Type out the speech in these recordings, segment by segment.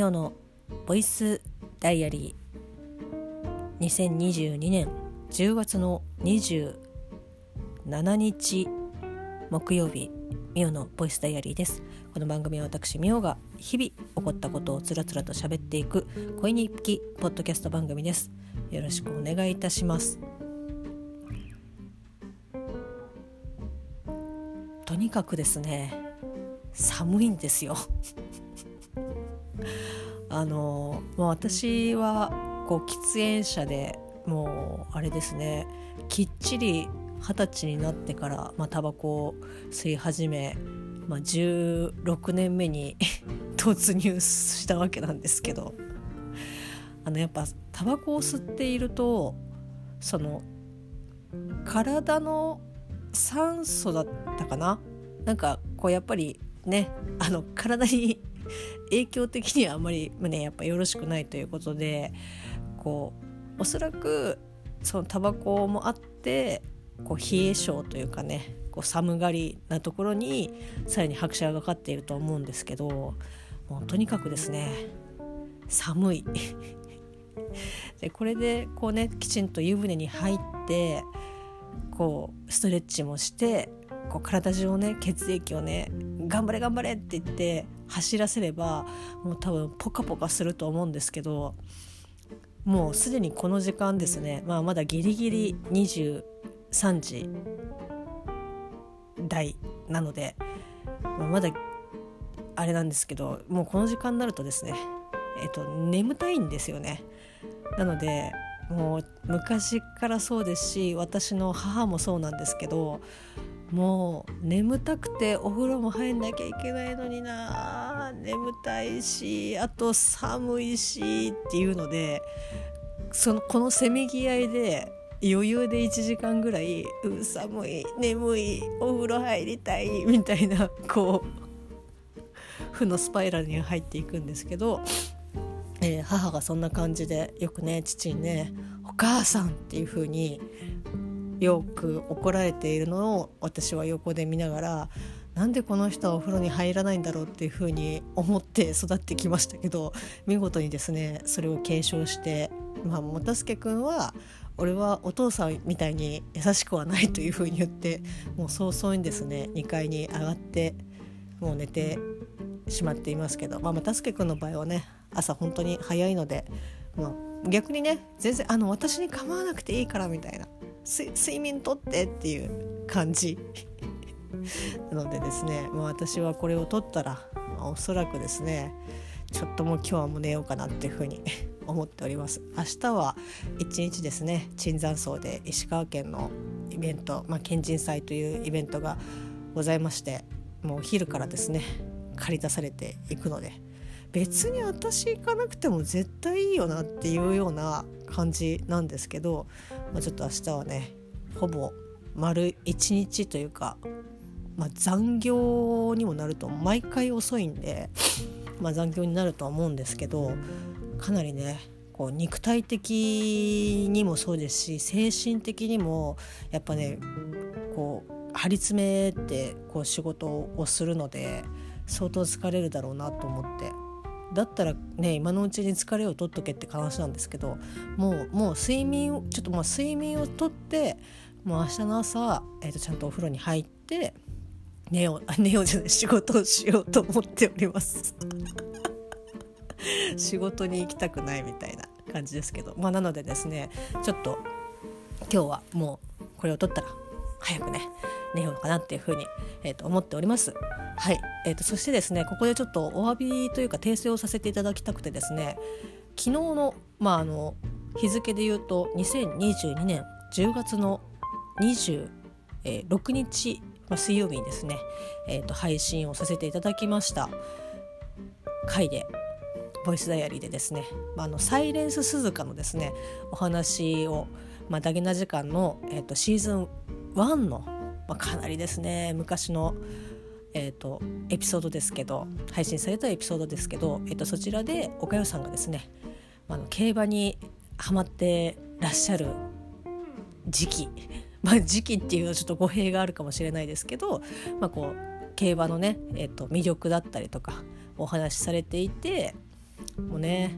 ミオのボイスダイアリー。2022年10月の27日木曜日ミオのボイスダイアリーです。この番組は私ミオが日々起こったことをつらつらと喋っていく恋日記ポッドキャスト番組です。よろしくお願いいたします。とにかくですね寒いんですよ。あの、まあ、私はこう喫煙者でもうあれですねきっちり二十歳になってからまあタバコを吸い始め、まあ、16年目に 突入したわけなんですけどあのやっぱタバコを吸っているとその体の酸素だったかな？なんかこうやっぱりねあの体に影響的にはあんまりねやっぱよろしくないということでこうおそらくそのタバコもあってこう冷え性というかねこう寒がりなところにさらに拍車がかかっていると思うんですけどもうとにかくですね寒い。でこれでこうねきちんと湯船に入ってこうストレッチもしてこう体中をね血液をね頑張れ頑張れって言って走らせればもう多分ポカポカすると思うんですけどもうすでにこの時間ですね、まあ、まだギリギリ23時台なので、まあ、まだあれなんですけどもうこの時間になるとですねえっと眠たいんですよね。なのでもう昔からそうですし私の母もそうなんですけどもう眠たくてお風呂も入んなきゃいけないのにな。眠たいしあと寒いしっていうのでそのこのせめぎ合いで余裕で1時間ぐらい「う寒い眠いお風呂入りたい」みたいなこう 負のスパイラルに入っていくんですけど、えー、母がそんな感じでよくね父にね「お母さん」っていう風によく怒られているのを私は横で見ながらなんでこの人はお風呂に入らないんだろうっていうふうに思って育ってきましたけど見事にですねそれを継承してまあもたすけくんは俺はお父さんみたいに優しくはないというふうに言ってもう早々にですね2階に上がってもう寝てしまっていますけど、まあ、たすけくんの場合はね朝本当に早いので、まあ、逆にね全然あの私に構わなくていいからみたいな。睡眠とってっていう感じ。なのでですねもう私はこれを取ったらおそらくですねちょっともう今日はもう寝ようかなっていうふうに 思っております。明日は一日ですね椿山荘で石川県のイベント、まあ、県人祭というイベントがございましてもうお昼からですね駆り出されていくので別に私行かなくても絶対いいよなっていうような感じなんですけど、まあ、ちょっと明日はねほぼ丸1日というか、まあ、残業にもなると毎回遅いんで、まあ、残業になるとは思うんですけどかなりねこう肉体的にもそうですし精神的にもやっぱねこう張り詰めてこう仕事をするので相当疲れるだろうなと思ってだったらね今のうちに疲れを取っとけって話なんですけどもうもう睡眠をちょっとまあ睡眠をとってもう明日の朝、えー、とちゃんとお風呂に入って寝よう 寝ようじゃない仕事をしようと思っております 仕事に行きたくないみたいな感じですけどまあなのでですねちょっと今日はもうこれを取ったら早くね寝ようかなっていうふうに、えー、と思っております。はい、えーと、そしてですねここでちょっとお詫びというか訂正をさせていただきたくてですね昨日の,、まあ、あの日付で言うと2022年10月の26日、まあ、水曜日にですね、えーと、配信をさせていただきました。回でボイスダイアリーでですね、まあ、あのサイレンス鈴鹿のですねお話を、まあ、ダゲな時間の、えーとシーズン1のまあ、かなりですね昔の、えーと、エピソードですけど配信されたエピソードですけど、えーと、そちらで岡代さんがですね、あの競馬にはまってらっしゃる時期まあ時期っていうのはちょっと語弊があるかもしれないですけど、まあ、こう競馬のね、えーと、魅力だったりとかお話しされていてもうね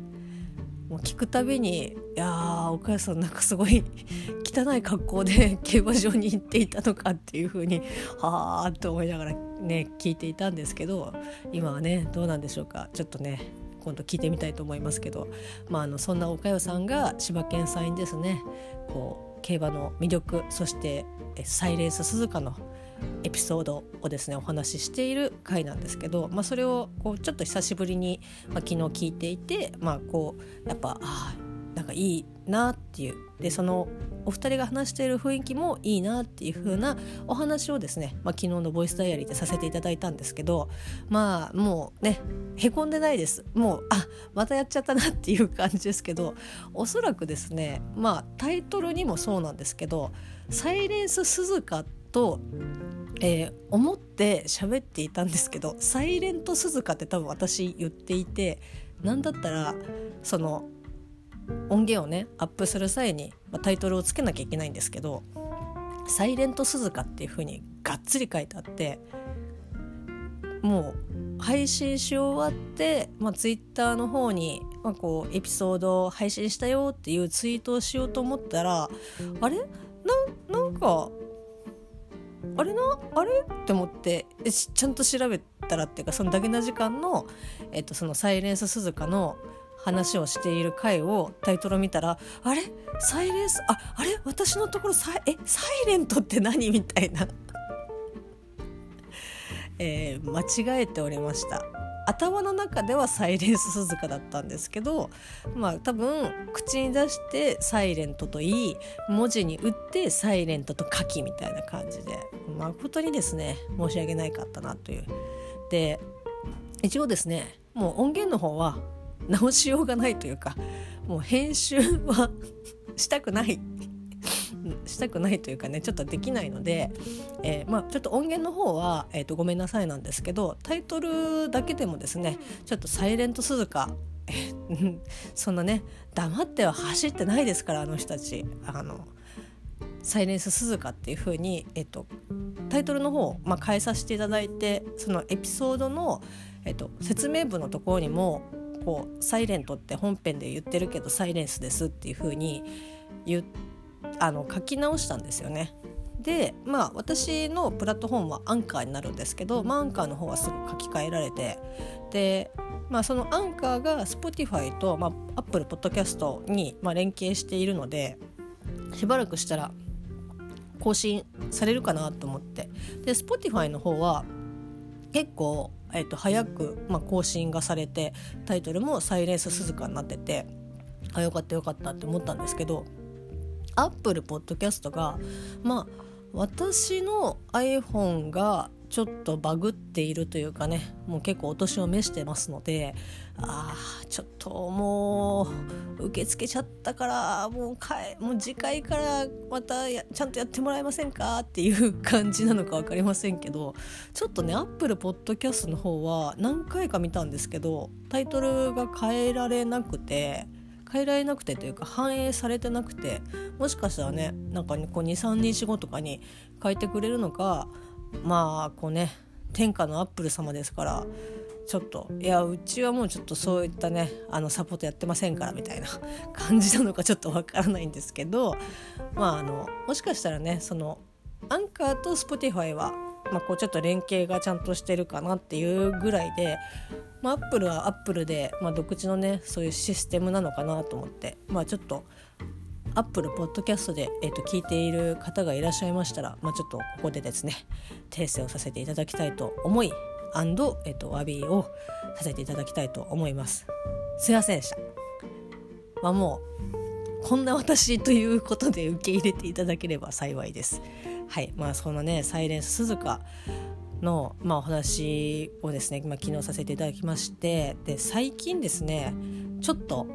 もう聞くたびに「いやー岡谷さんなんかすごい汚い格好で 競馬場に行っていたのか」っていう風にはあと思いながらね聞いていたんですけど今はねどうなんでしょうか。ちょっとね今度聞いてみたいと思いますけど、まあ、あのそんな岡代さんが千葉県産にですねこう競馬の魅力そしてサイレンス鈴鹿のエピソードをですねお話ししている回なんですけど、まあ、それをこうちょっと久しぶりに、まあ、昨日聞いていて、まあ、こうやっぱあなんかいいなっていう。でそのお二人が話している雰囲気もいいなっていう風なお話をですね、まあ、昨日のボイスダイアリーでさせていただいたんですけどまあもうねへこんでないです。もうあまたやっちゃったなっていう感じですけどおそらくですねまあタイトルにもそうなんですけど「サイレンス鈴鹿」とえー、思って喋っていたんですけど「サイレント鈴鹿」って多分私言っていて何だったらその音源をねアップする際に、まあ、タイトルをつけなきゃいけないんですけど「サイレント鈴鹿」っていう風にがっつり書いてあってもう配信し終わって、まあ、ツイッターの方に、まあ、こうエピソードを配信したよっていうツイートをしようと思ったらあれ？なんかあれな？あれ？って思ってちゃんと調べたらっていうかそのだけな時間の,、えっとそのサイレンス鈴鹿の話をしている回をタイトル見たらあれ？サイレンス？ああれ？私のところサイえ？サイレントって何？みたいな、えー、間違えておりました。頭の中ではサイレンス鈴鹿だったんですけどまあ多分口に出してサイレントといい文字に打ってサイレントと書きみたいな感じで誠にですね申し訳ないかったなという。で一応ですねもう音源の方は直しようがないというかもう編集は したくない。したくないというかねちょっとできないので、えー、まあ、ちょっと音源の方は、えーと、ごめんなさいなんですけどタイトルだけでもですねちょっと「サイレント鈴鹿」そんなね黙っては走ってないですからあの人たち。あのサイレンス鈴鹿っていう風にえっとタイトルの方、まあ、変えさせていただいてそのエピソードの、えっと、説明文のところにもこう「サイレントって本編で言ってるけどサイレンスですっていう風に言ってあの書き直したんですよね。でまあ私のプラットフォームはアンカーになるんですけど、まあ、アンカーの方はすぐ書き換えられてで、まあ、そのアンカーが Spotify と、まあ、Apple Podcast に、まあ、連携しているのでしばらくしたら更新されるかなと思ってで Spotify の方は結構えー、と早く、まあ、更新がされてタイトルも「サイレンス鈴鹿」になっててあよかったよかったって思ったんですけどアップルポッドキャストがまあ私の iPhone がちょっとバグっているというかねもう結構お年を召してますのでああちょっともう受け付けちゃったからもうかえもう次回からまたちゃんとやってもらえませんかっていう感じなのか分かりませんけどちょっとねアップルポッドキャストの方は何回か見たんですけどタイトルが変えられなくて。変えられなくてというか反映されてなくてもしかしたらねなんか23日後とかに変えてくれるのかまあこうね天下のアップル様ですからちょっといやうちはもうちょっとそういったねあのサポートやってませんからみたいな 感じなのかちょっとわからないんですけどまああのもしかしたらねそのアンカーと Spotify は、まあ、こうちょっと連携がちゃんとしてるかなっていうぐらいで、まあ、 Apple は Apple で、まあ、独自のねそういうシステムなのかなと思って。まあちょっと Apple ポッドキャストで、えーと、聞いている方がいらっしゃいましたら、まあ、ちょっとここでですね訂正をさせていただきたいと思い and、えーと、詫びをさせていただきたいと思います。すいませんでした。まあもうこんな私ということで受け入れていただければ幸いです。はい。まあそのねサイレンス鈴鹿の、まあ、お話をですね、まあ、昨日させていただきましてで最近ですねちょっと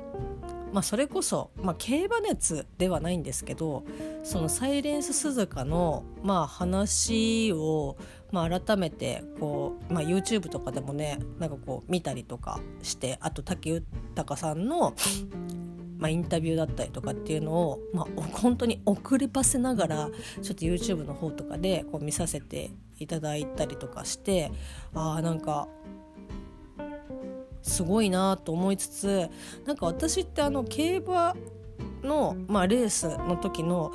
まあ、それこそ、まあ、競馬熱ではないんですけどそのサイレンス鈴鹿の、まあ、話を、まあ、改めてこう、まあ、YouTube とかでもねなんかこう見たりとかしてあと武豊さんの、まあ、インタビューだったりとかっていうのを、まあ、本当に遅ればせながらちょっと YouTube の方とかでこう見させていただいたりとかしてああなんかすごいなと思いつつなんか私ってあの競馬の、まあ、レースの時の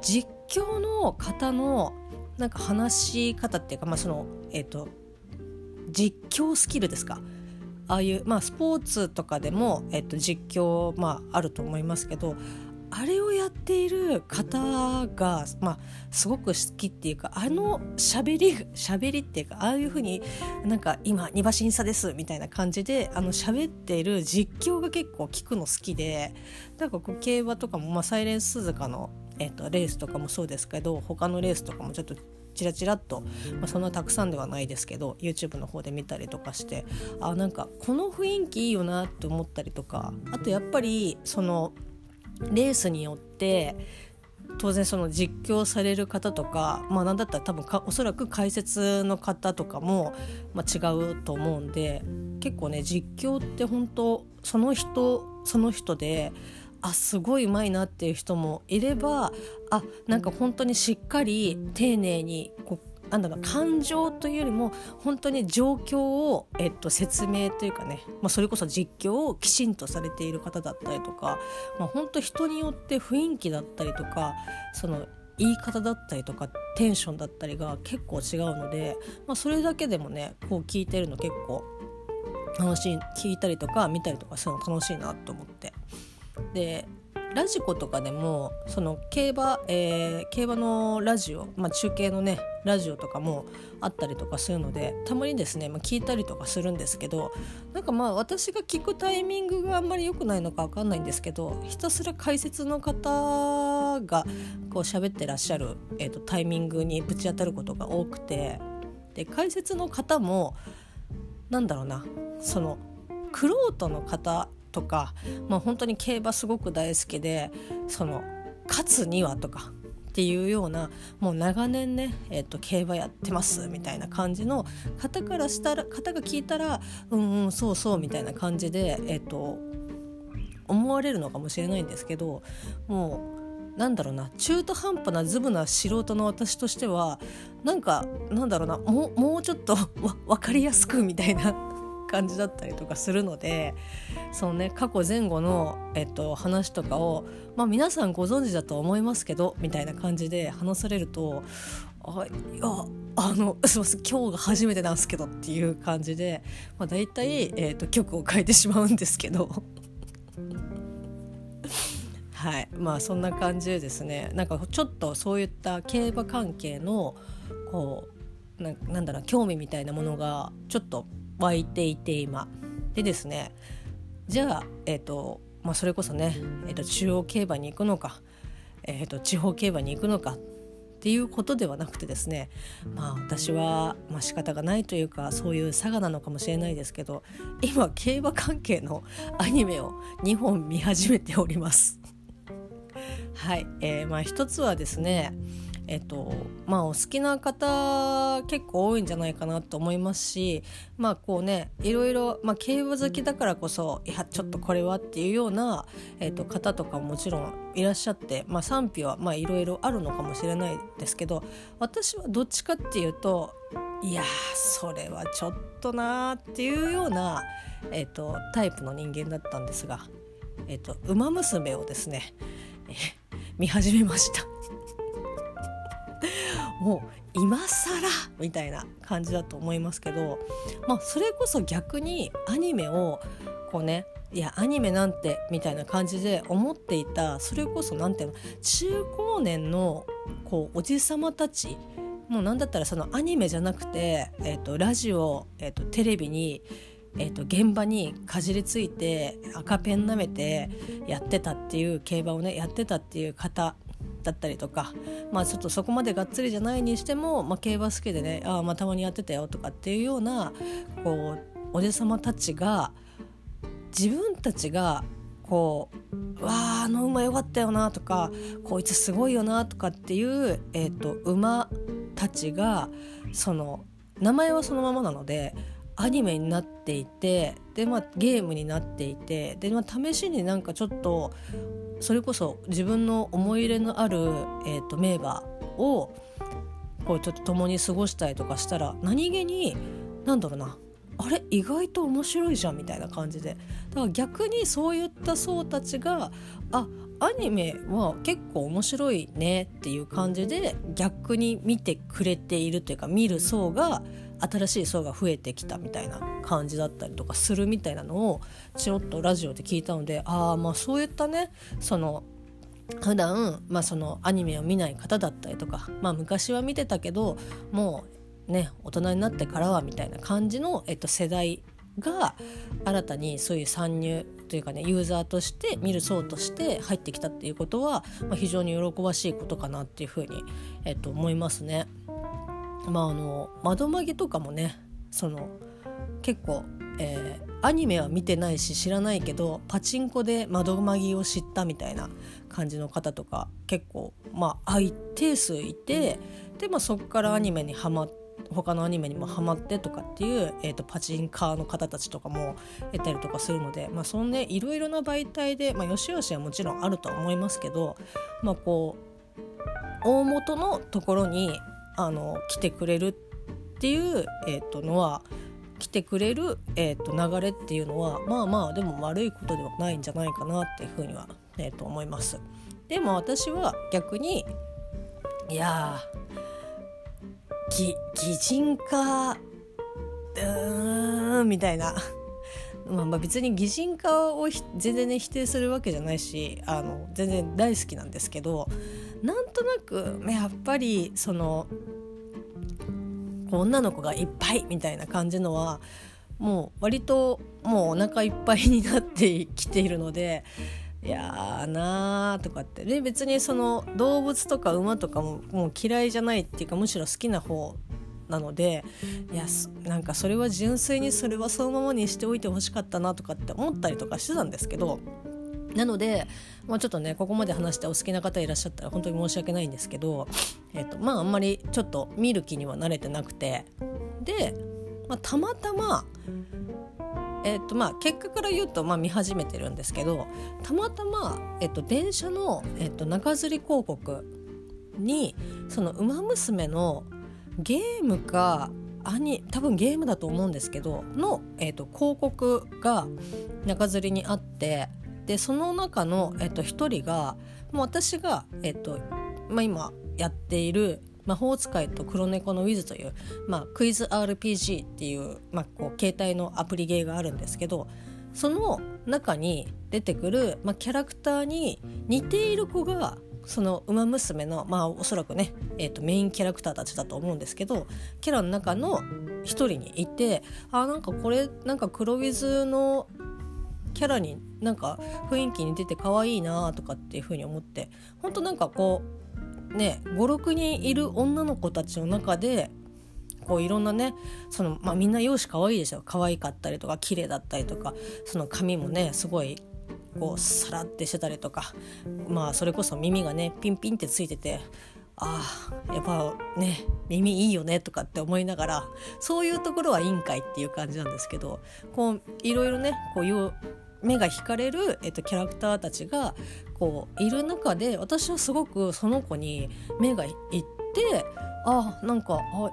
実況の方のなんか話し方っていうか、まあそのえーと、実況スキルですか。ああいう、まあ、スポーツとかでも、えーと実況、まあ、あると思いますけどあれをやっている方が、まあ、すごく好きっていうかあのしゃべりしゃべりっていうかああいうふうになんか今2馬審査ですみたいな感じであの喋っている実況が結構聞くの好きでなんかこう競馬とかも、まあ、サイレンス鈴鹿の、えーと、レースとかもそうですけど他のレースとかもちょっとチラチラっと、まあ、そんなたくさんではないですけど YouTube の方で見たりとかしてあなんかこの雰囲気いいよなって思ったりとかあとやっぱりそのレースによって当然その実況される方とかまあ何だったら多分かおそらく解説の方とかも、まあ、違うと思うんで結構ね実況って本当その人その人であすごいうまいなっていう人もいればあなんか本当にしっかり丁寧にこうなんだろう感情というよりも本当に状況を、えっと、説明というかね、まあ、それこそ実況をきちんとされている方だったりとか、まあ、本当人によって雰囲気だったりとかその言い方だったりとかテンションだったりが結構違うので、まあ、それだけでもねこう聞いてるの結構楽しい聞いたりとか見たりとかするの楽しいなと思って。でラジコとかでもその競馬、えー、競馬のラジオ、まあ、中継のねラジオとかもあったりとかするのでたまにですね、まあ、聞いたりとかするんですけどなんかまあ私が聞くタイミングがあんまり良くないのか分かんないんですけどひたすら解説の方がこう喋ってらっしゃる、えーと、タイミングにぶち当たることが多くてで解説の方もなんだろうなその玄人の方とか、まあ、本当に競馬すごく大好きでその勝つにはとかっていうようなもう長年ね、えーと、競馬やってますみたいな感じの方からしたら方が聞いたらうんうんそうそうみたいな感じで、えーと、思われるのかもしれないんですけどもうなんだろうな中途半端なズブな素人の私としてはなんかなんだろうなもうちょっと分かりやすくみたいな感じだったりとかするのでそのね過去前後の、えっと、話とかを、まあ、皆さんご存知だと思いますけどみたいな感じで話されるとあいやあの すいません今日が初めてなんですけどっていう感じで、まあ、大体、えーと、曲を変えてしまうんですけど。はいまあそんな感じでですねなんかちょっとそういった競馬関係のこうななんだろう興味みたいなものがちょっと湧いていて今でですねじゃあえ、ー、とまあそれこそね、えーと、中央競馬に行くのか、えーと、地方競馬に行くのかっていうことではなくてですねまあ私は、まあ、仕方がないというかそういう差がなのかもしれないですけど今競馬関係のアニメを2本見始めております。はい、えー、まあ一つはですねえっとまあお好きな方結構多いんじゃないかなと思いますしまあこうねいろいろ、まあ、競馬好きだからこそいやちょっとこれはっていうような、えっと、方とかももちろんいらっしゃって、まあ、賛否はまあいろいろあるのかもしれないですけど私はどっちかっていうといやそれはちょっとなーっていうような、えっと、タイプの人間だったんですが「えっと、ウマ娘」をですね、見始めました。もう今更みたいな感じだと思いますけど、まあ、それこそ逆にアニメをこうねいやアニメなんてみたいな感じで思っていたそれこそ何ていうの中高年のこうおじさまたちもう何だったらそのアニメじゃなくて、えーと、ラジオ、えーと、テレビに、えーと現場にかじりついて赤ペン舐めてやってたっていう競馬をねやってたっていう方だったりとかまあちょっとそこまでがっつりじゃないにしても、まあ、競馬好きでねあまあたまにやってたよとかっていうようなこうおじさまたちが自分たちがこう「わああの馬よかったよな」とか「こいつすごいよな」とかっていう、えーと、馬たちがその名前はそのままなのでアニメになっていてで、まあ、ゲームになっていてで、まあ、試しになんかちょっとそれこそ自分の思い入れのある、えーと、名馬をこうちょっと共に過ごしたりとかしたら何気に何だろうなあれ意外と面白いじゃんみたいな感じで。だから逆にそういった層たちがあアニメは結構面白いねっていう感じで逆に見てくれているというか見る層が新しい層が増えてきたみたいな感じだったりとかするみたいなのをちょっとラジオで聞いたのでああまあそういったねその普段まあそのアニメを見ない方だったりとかまあ昔は見てたけどもうね大人になってからはみたいな感じの、えっと、世代が新たにそういう参入というかねユーザーとして見る層として入ってきたっていうことは、まあ、非常に喜ばしいことかなっていうふうに、えっと、思いますね。まああの窓マギとかもねその結構、えー、アニメは見てないし知らないけどパチンコで窓マギを知ったみたいな感じの方とか結構まあ一定数いてで、まあ、そこからアニメにはまって。他のアニメにもハマってとかっていう、えーと、パチンカーの方たちとかも得たりとかするので、まあ、そのねいろいろな媒体で、まあ、よしよしはもちろんあるとは思いますけど、まあ、こう大元のところにあの来てくれるっていう、えーと、のは来てくれる、えーと、流れっていうのはまあまあでも悪いことではないんじゃないかなっていうふうには、えー、と思います。でも私は逆にいや擬人化うーんみたいな。まあ、まあ別に擬人化を全然ね否定するわけじゃないしあの全然大好きなんですけどなんとなくやっぱりその女の子がいっぱいみたいな感じのはもう割ともうお腹いっぱいになってきているのでいやーなーとかって。で別にその動物とか馬とかももう嫌いじゃないっていうかむしろ好きな方なのでいやなんかそれは純粋にそれはそのままにしておいてほしかったなとかって思ったりとかしてたんですけどなので、まあ、ちょっとねここまで話してお好きな方いらっしゃったら本当に申し訳ないんですけど、えーとまあ、あんまりちょっと見る気には慣れてなくてで、まあ、たまたま、えーとまあ、結果から言うと、まあ、見始めてるんですけどたまたま、えーと、電車の、えーと、中吊り広告にその「ウマ娘」のゲームかアニ多分ゲームだと思うんですけどの、えーと広告が中吊りにあってでその中の、えっと、1人がもう私が、えっとまあ、今やっている魔法使いと黒猫のウィズという、まあ、クイズ RPG っていう,、まあ、こう携帯のアプリゲーがあるんですけどその中に出てくる、まあ、キャラクターに似ている子がその「ウマ娘の」まあおそらくね、えーと、メインキャラクターたちだと思うんですけどキャラの中の一人にいてあなんかこれなんか黒ウィズのキャラになんか雰囲気に出て可愛いなとかっていう風に思ってほんとなんかこうね56人いる女の子たちの中でこういろんなねその、まあ、みんな容姿可愛いですよ可愛かったりとか綺麗だったりとかその髪もねすごいこうサラってしてたりとかまあそれこそ耳がねピンピンってついててああやっぱね耳いいよねとかって思いながらそういうところはいいんかいっていう感じなんですけどこういろいろねこう目が惹かれる、えっと、キャラクターたちがこういる中で私はすごくその子に目がいってあなんかあ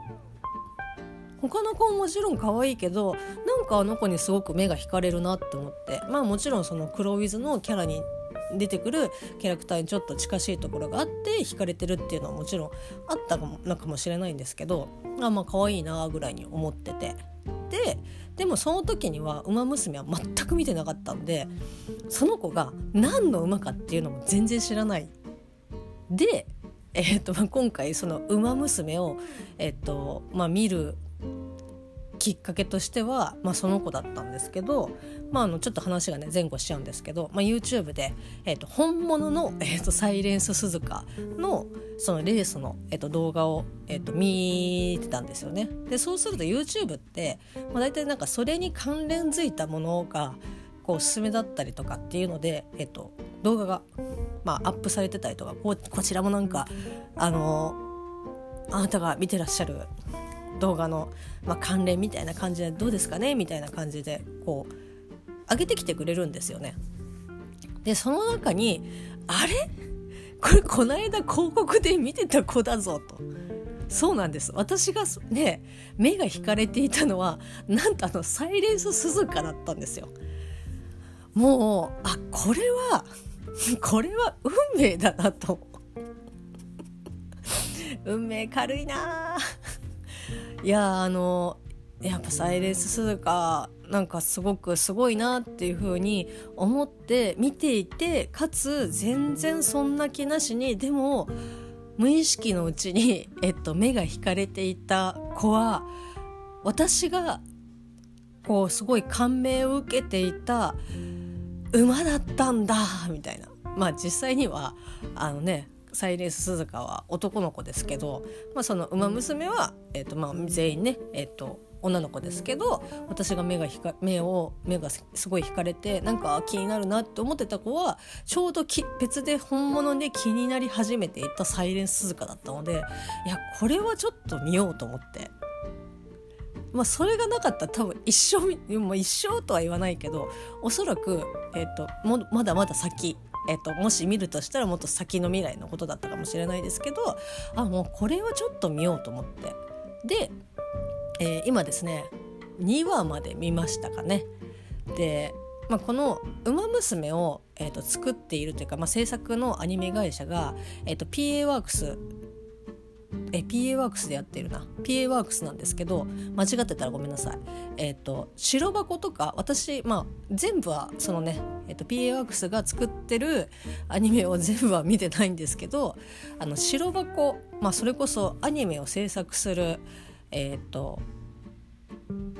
他の子ももちろん可愛いけどなんかあの子にすごく目が惹かれるなって思ってまあもちろんその黒ウィズのキャラに出てくるキャラクターにちょっと近しいところがあって惹かれてるっていうのはもちろんあったのかもしれないんですけどあまあ可愛いなぐらいに思ってて。ででもその時には「ウマ娘」は全く見てなかったんでその子が何の馬かっていうのも全然知らない。で、えーとま、今回その「ウマ娘を」えーとまあ、見るきっかけとしては、まあ、その子だったんですけど、まあ、あのちょっと話がね前後しちゃうんですけど、まあ、YouTube で、えーと、本物の、えーと、サイレンス鈴鹿のそのレースの、えーと、動画を、えー、と見てたんですよね。でそうすると YouTube って、まあ、大体なんかそれに関連づいたものがこうおすすめだったりとかっていうので、えー、と動画が、まあ、アップされてたりとかここちらもなんかあのあなたが見てらっしゃる動画の、まあ、関連みたいな感じでどうですかね？みたいな感じでこう上げてきてくれるんですよね。でその中にあれ？これこの間広告で見てた子だぞと。そうなんです。私がね目が引かれていたのはなんとあのサイレンス鈴鹿だったんですよ。もうあこれはこれは運命だなと。運命軽いな。いやあのやっぱサイレンス鈴鹿なんかすごくすごいなっていう風に思って見ていてかつ全然そんな気なしにでも無意識のうちに、えっと、目が引かれていた子は私がこうすごい感銘を受けていた馬だったんだみたいな。まあ実際にはあのねサイレンス鈴鹿は男の子ですけど、まあ、その馬娘は、えーとまあ、全員ね、えーと、女の子ですけど私が目がひか目を目がすごい引かれてなんか気になるなって思ってた子はちょうど別で本物で気になり始めていたサイレンス鈴鹿だったのでいやこれはちょっと見ようと思って。まあ、それがなかったら多分一生もう一生とは言わないけどおそらく、えーと、もまだまだ先えっと、もし見るとしたらもっと先の未来のことだったかもしれないですけどあもうこれはちょっと見ようと思ってで、えー、今ですね2話まで見ましたかね。で、まあ、この「ウマ娘を」えー、と作っているというか、まあ、制作のアニメ会社が、えー、と PA ワークスえ PA ワークスでやってるな PA ワークスなんですけど間違ってたらごめんなさいえっ、ー、と白箱とか私まあ全部はそのね、えーと、PA ワークスが作ってるアニメを全部は見てないんですけどあの白箱まあそれこそアニメを制作するえっ、ー、と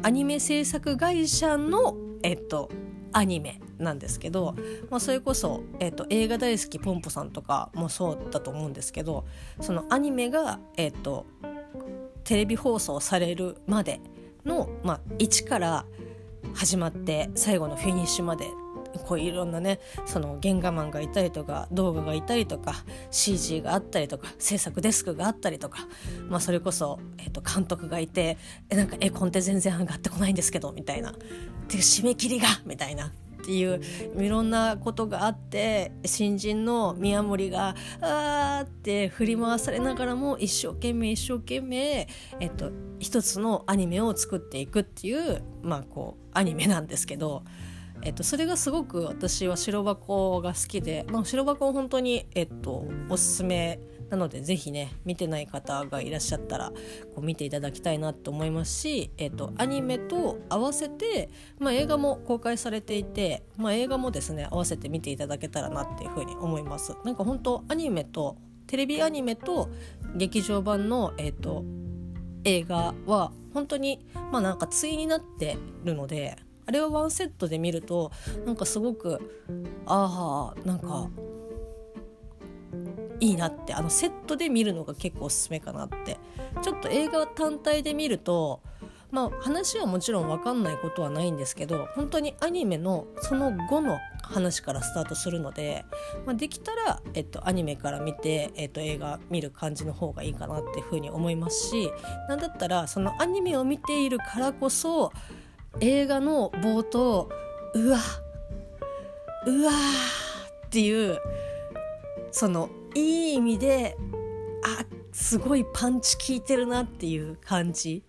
アニメ制作会社のえっ、ー、とアニメなんですけど、まあ、それこそ、えーと、映画大好きポンポさんとかもそうだと思うんですけどそのアニメが、えーと、テレビ放送されるまでの、まあ、1から始まって最後のフィニッシュまでこういろんなねその原画マンがいたりとか動画がいたりとか CG があったりとか制作デスクがあったりとか、まあ、それこそ、えー、と監督がいてえなんか絵コンテ全然上がってこないんですけどみたいなっていう締め切りがみたいなっていういろんなことがあって新人の宮森があーって振り回されながらも一生懸命一生懸命、えっと、一つのアニメを作っていくっていうまあこうアニメなんですけど。えっと、それがすごく私は白箱が好きで、まあ、白箱は本当に、えっと、おすすめなのでぜひね見てない方がいらっしゃったらこう見ていただきたいなと思いますし、えーと、アニメと合わせて、まあ、映画も公開されていて、まあ、映画もですね合わせて見ていただけたらなっていうふうに思います。なんか本当アニメとテレビアニメと劇場版の、えーと、映画は本当にまあなんか対になってるのであれをワンセットで見るとなんかすごくああなんかいいなってあのセットで見るのが結構おすすめかなって。ちょっと映画単体で見るとまあ話はもちろん分かんないことはないんですけど本当にアニメのその後の話からスタートするので、まあ、できたら、えっと、アニメから見て、えっと、映画見る感じの方がいいかなっていうふうに思いますしなんだったらそのアニメを見ているからこそ映画の冒頭うわうわっていうそのいい意味であすごいパンチ効いてるなっていう感じ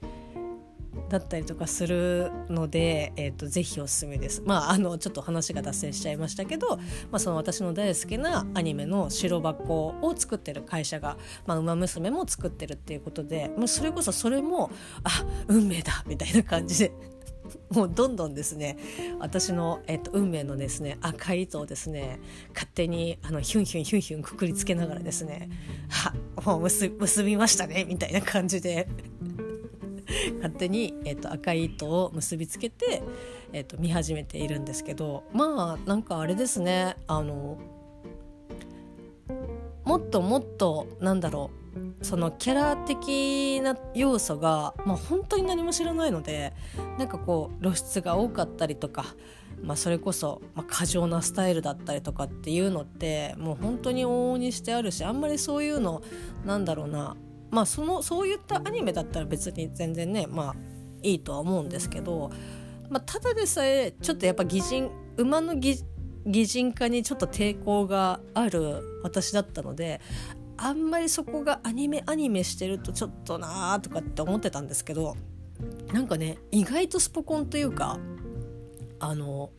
だったりとかするので、えーと、ぜひおすすめです。まああのちょっと話が脱線しちゃいましたけど、まあ、その私の大好きなアニメの白箱を作ってる会社が「まあ、馬娘」も作ってるっていうことでもうそれこそそれもあ運命だみたいな感じで もうどんどんですね私の、えっと、運命のですね赤い糸をですね勝手にあのヒュンヒュンヒュンヒュンくくりつけながらですねはもう結びましたねみたいな感じで 勝手に、えっと、赤い糸を結びつけて、えっと、見始めているんですけどまあなんかあれですねあのもっともっとなんだろうそのキャラ的な要素が、まあ、本当に何も知らないのでなんかこう露出が多かったりとか、まあ、それこそ、まあ、過剰なスタイルだったりとかっていうのってもう本当に往々にしてあるしあんまりそういうのなんだろうなまあそのそういったアニメだったら別に全然ねまあいいとは思うんですけど、まあ、ただでさえちょっとやっぱ擬人馬の擬人化にちょっと抵抗がある私だったのであんまりそこがアニメアニメしてるとちょっとなーとかって思ってたんですけどなんかね意外とスポコンというかあの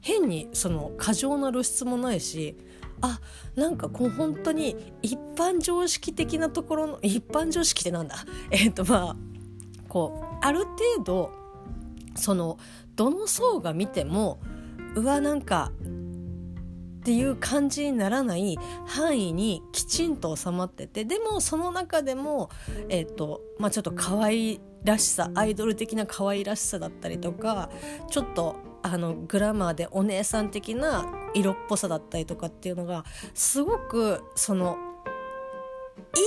変にその過剰な露出もないしあなんかこう本当に一般常識的なところの一般常識ってなんだ？えっ、ー、とまあこうある程度そのどの層が見てもうわなんかっていう感じにならない範囲にきちんと収まっててでもその中でも、えーとまあ、ちょっと可愛らしさアイドル的な可愛らしさだったりとかちょっとあのグラマーでお姉さん的な色っぽさだったりとかっていうのがすごくその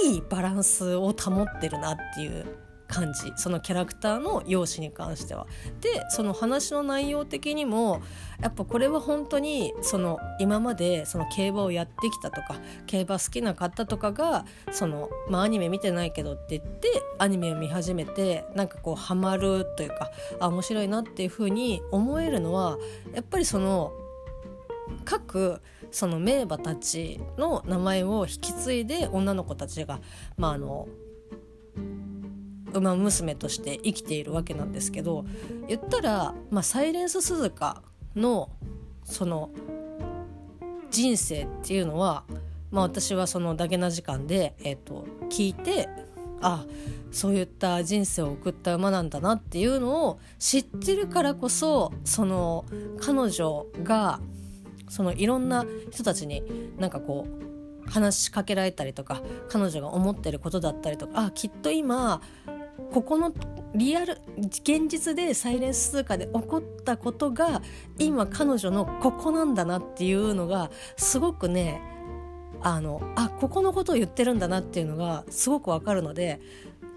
いいバランスを保ってるなっていう感じそのキャラクターの容姿に関しては。でその話の内容的にもやっぱこれは本当にその今までその競馬をやってきたとか競馬好きな方とかがその、まあ、アニメ見てないけどって言ってアニメを見始めてなんかこうハマるというかあ面白いなっていうふうに思えるのはやっぱりその各その名馬たちの名前を引き継いで女の子たちがまああの馬娘として生きているわけなんですけど言ったら、まあ、サイレンス鈴鹿のその人生っていうのは、まあ、私はそのだけな時間で、えーと、聞いてあそういった人生を送った馬なんだなっていうのを知ってるからこそその彼女がそのいろんな人たちになんかこう話しかけられたりとか彼女が思ってることだったりとかあきっと今ここのリアル現実でサイレンス通貨で起こったことが今彼女のここなんだなっていうのがすごくねあのあここのことを言ってるんだなっていうのがすごくわかるので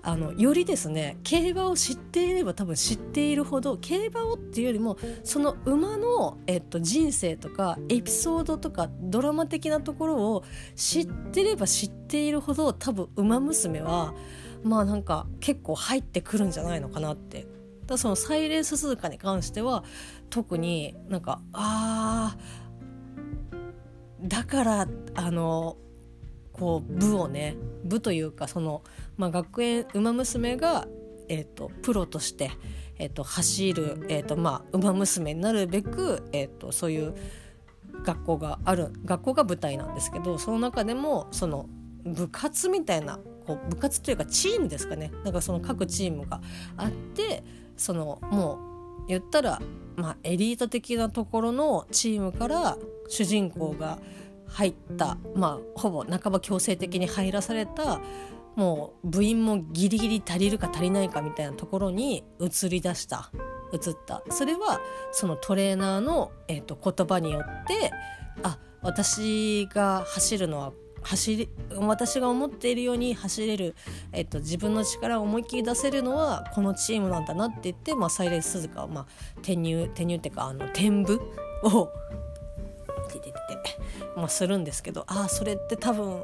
あのよりですね競馬を知っていれば多分知っているほど競馬をっていうよりもその馬の、えっと、人生とかエピソードとかドラマ的なところを知ってれば知っているほど多分馬娘はまあなんか結構入ってくるんじゃないのかなって。だそのサイレンス鈴鹿に関しては特になんかあだからあのこう部をね部というかその、まあ、学園馬娘が、えーと、プロとして、えーと、走る、えーとまあ、馬娘になるべく、えーとそういう学校がある学校が舞台なんですけどその中でもその部活みたいなこう部活というかチームですかね。なんかその各チームがあってそのもう言ったら、まあ、エリート的なところのチームから主人公が入った、まあ、ほぼ半ば強制的に入らされたもう部員もギリギリ足りるか足りないかみたいなところに移り出した移った。それはそのトレーナーの、えーと言葉によってあ私が走るのは走り私が思っているように走れる、えっと、自分の力を思いっきり出せるのはこのチームなんだなって言って、まあ、サイレンス鈴鹿は、まあ、転入転入っていうかあの転部をてててまあ、するんですけどああそれって多分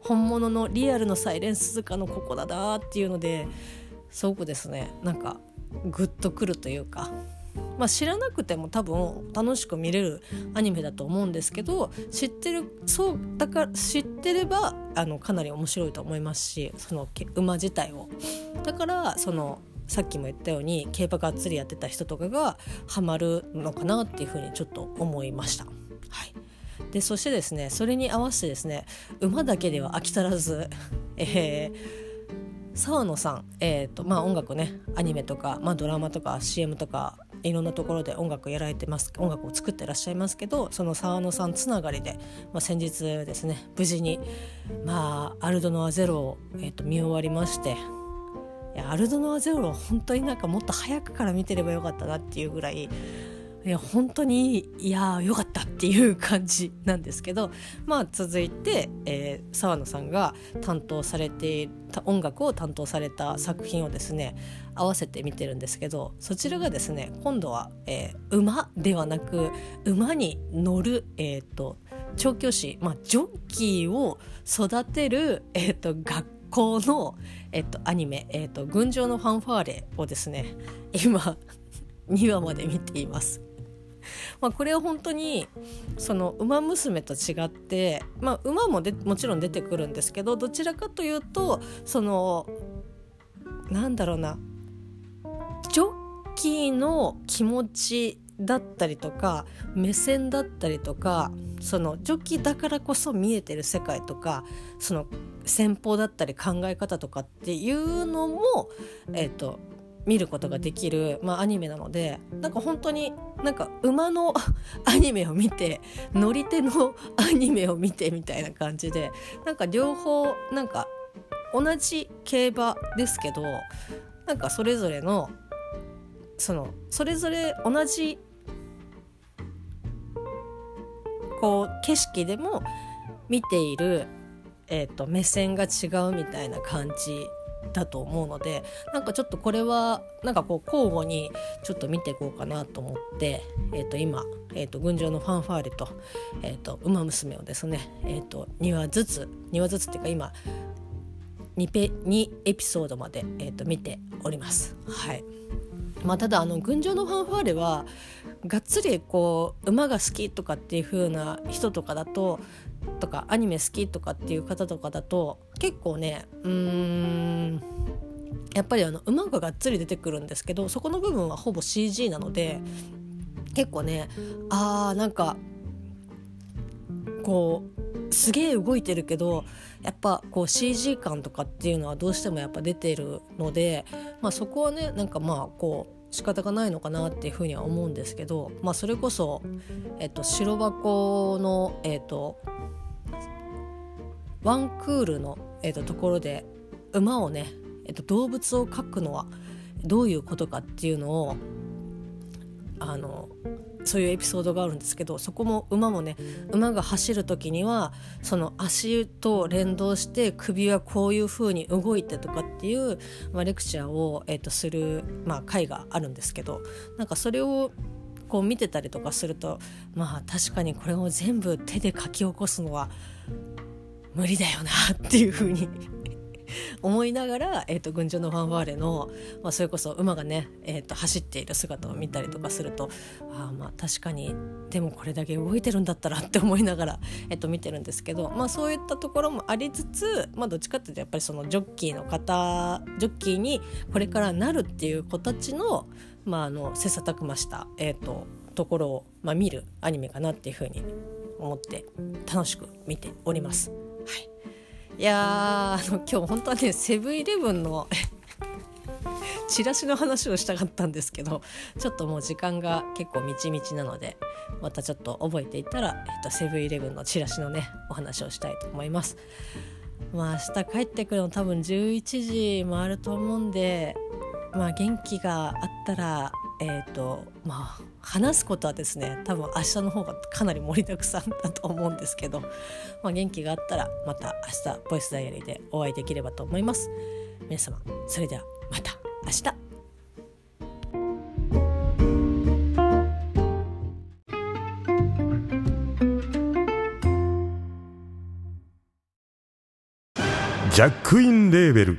本物のリアルのサイレンス鈴鹿のここだなっていうのですごくですねなんかグッとくるというかまあ、知らなくても多分楽しく見れるアニメだと思うんですけど知ってるそうだから知ってればあのかなり面白いと思いますしその馬自体を。だからそのさっきも言ったように競馬がっつりやってた人とかがハマるのかなっていうふうにちょっと思いました。はいでそしてですねそれに合わせてですね馬だけでは飽き足らず、えー、沢野さん、えーとまあ、音楽ねアニメとか、まあ、ドラマとか CM とかいろんなところで音楽やられてます音楽を作ってらっしゃいますけどその沢野さんつながりで、まあ、先日ですね無事に、まあ、アルドノアゼロを、えーと、見終わりましていやアルドノアゼロは本当になんかもっと早くから見てればよかったなっていうぐらいいや本当にいやよかったっていう感じなんですけどまあ続いて、えー、沢野さんが担当されて音楽を担当された作品をですね合わせて見てるんですけどそちらがですね今度は、えー、馬ではなく馬に乗る、えーと、調教師、まあ、ジョッキーを育てる、えーと、学校の、えーと、アニメ「えー、と群青のファンファーレ」をですね今 2話まで見ています。まあこれは本当にその「ウマ娘」と違って、まあ、馬もでもちろん出てくるんですけどどちらかというとそのなんだろうなジョッキーの気持ちだったりとか目線だったりとかそのジョッキーだからこそ見えてる世界とかその戦法だったり考え方とかっていうのも、えーと、見ることができる、まあ、アニメなのでなんか本当になんか馬の アニメを見て乗り手の アニメを見てみたいな感じでなんか両方なんか同じ競馬ですけどなんかそれぞれのそのそれぞれ同じこう景色でも見ている、えーと、目線が違うみたいな感じだと思うのでなんかちょっとこれはなんかこう交互にちょっと見ていこうかなと思って、えー、と今、えー、と群青のファンファーレと「えー、と馬娘」をですね、えー、と2話ずつ2話ずつっていうか今 2, ペ2エピソードまで、えー、と見ております。はいまあ、ただあの「群青のファンファーレは」がっつりこう馬が好きとかっていう風な人とかだととかアニメ好きとかっていう方とかだと結構ねうーんやっぱりあの馬ががっつり出てくるんですけどそこの部分はほぼ CG なので結構ねあーなんかこうすげえ動いてるけどやっぱこう CG 感とかっていうのはどうしてもやっぱ出てるので、まあ、そこはねなんかまあこう仕方がないのかなっていうふうには思うんですけど、まあ、それこそ、えっと、白箱の、えっと、ワンクールの、えっと、ところで馬をね、えっと、動物を描くのはどういうことかっていうのをあのそういうエピソードがあるんですけどそこも馬もね馬が走る時にはその足と連動して首はこういう風に動いてとかっていう、まあ、レクチャーを、えー、とする、まあ、回があるんですけどなんかそれをこう見てたりとかするとまあ確かにこれを全部手で書き起こすのは無理だよなっていう風に 思いながら、えーと、群青のファンファーレの、まあ、それこそ馬がね、えーと、走っている姿を見たりとかするとあまあ確かにでもこれだけ動いてるんだったらって思いながら、えーと、見てるんですけど、まあ、そういったところもありつつ、まあ、どっちかっていうとやっぱりそのジョッキーの方ジョッキーにこれからなるっていう子たちの,、まあ、あの切磋琢磨した、えー、とところを、まあ、見るアニメかなっていうふうに思って楽しく見ております。いやあの今日本当はねセブンイレブンの チラシの話をしたかったんですけどちょっともう時間が結構みちみちなのでまたちょっと覚えていたら、えっと、セブンイレブンのチラシのねお話をしたいと思います。まあ明日帰ってくるの多分11時回ると思うんでまあ元気があったらえーとまあ、話すことはですね多分明日の方がかなり盛りだくさんだと思うんですけど、まあ、元気があったらまた明日ボイスダイアリーでお会いできればと思います。皆様それではまた明日。ジャックインレーベル。